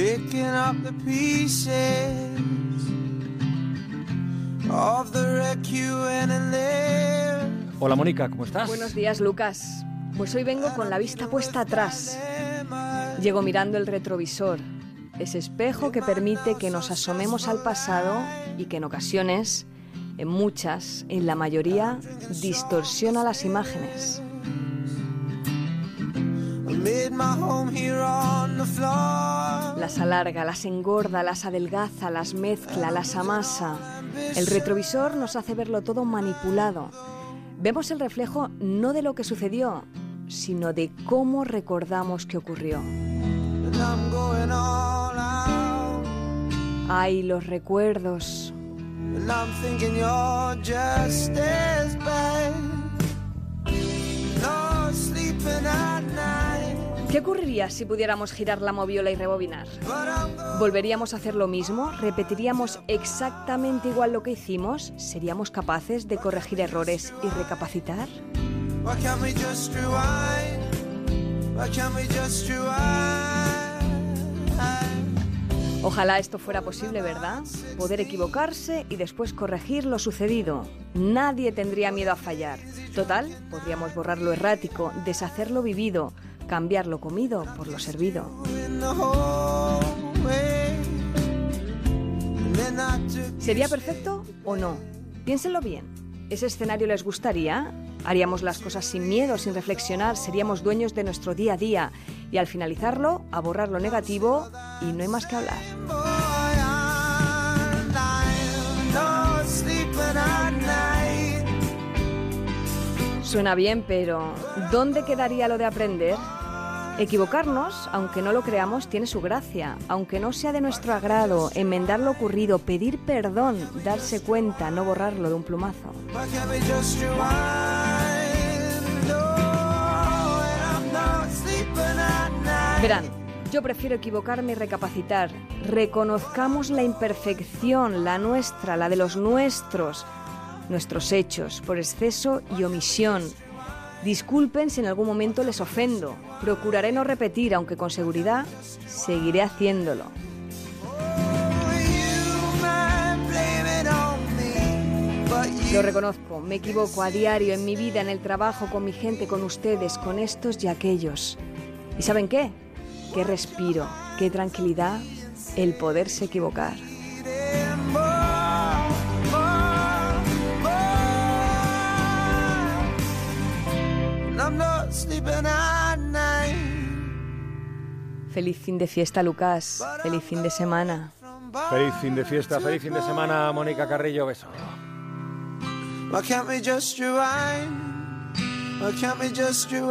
picking up the pieces of the wreck you went and left. Hola Mónica, ¿cómo estás? Buenos días, Lucas. Pues hoy vengo con la vista puesta atrás. Llego mirando el retrovisor, ese espejo que permite que nos asomemos al pasado y que en ocasiones, en muchas, en la mayoría, distorsiona las imágenes. I made my home here on the floor. Las alarga, las engorda, las adelgaza, las mezcla, las amasa. El retrovisor nos hace verlo todo manipulado. Vemos el reflejo no de lo que sucedió, sino de cómo recordamos que ocurrió. Ay, los recuerdos. ¿Qué ocurriría si pudiéramos girar la moviola y rebobinar? ¿Volveríamos a hacer lo mismo? ¿Repetiríamos exactamente igual lo que hicimos? ¿Seríamos capaces de corregir errores y recapacitar? Ojalá esto fuera posible, ¿verdad? Poder equivocarse y después corregir lo sucedido. Nadie tendría miedo a fallar. Total, podríamos borrar lo errático, deshacer lo vivido, cambiar lo comido por lo servido. ¿Sería perfecto o no? Piénsenlo bien. ¿Ese escenario les gustaría? ¿Haríamos las cosas sin miedo, sin reflexionar? ¿Seríamos dueños de nuestro día a día? Y al finalizarlo, a borrar lo negativo y no hay más que hablar. Suena bien, pero ¿dónde quedaría lo de aprender? Equivocarnos, aunque no lo creamos, tiene su gracia. Aunque no sea de nuestro agrado, enmendar lo ocurrido, pedir perdón, darse cuenta, no borrarlo de un plumazo. Verán, yo prefiero equivocarme y recapacitar. Reconozcamos la imperfección, la nuestra, la de los nuestros, nuestros hechos, por exceso y omisión. Disculpen si en algún momento les ofendo. Procuraré no repetir, aunque con seguridad seguiré haciéndolo. Lo reconozco, me equivoco a diario en mi vida, en el trabajo, con mi gente, con ustedes, con estos y aquellos. ¿Y saben qué? Qué respiro, qué tranquilidad el poderse equivocar. Feliz fin de fiesta, Lucas. Feliz fin de semana. Feliz fin de fiesta, feliz fin de semana, Mónica Carrillo, beso.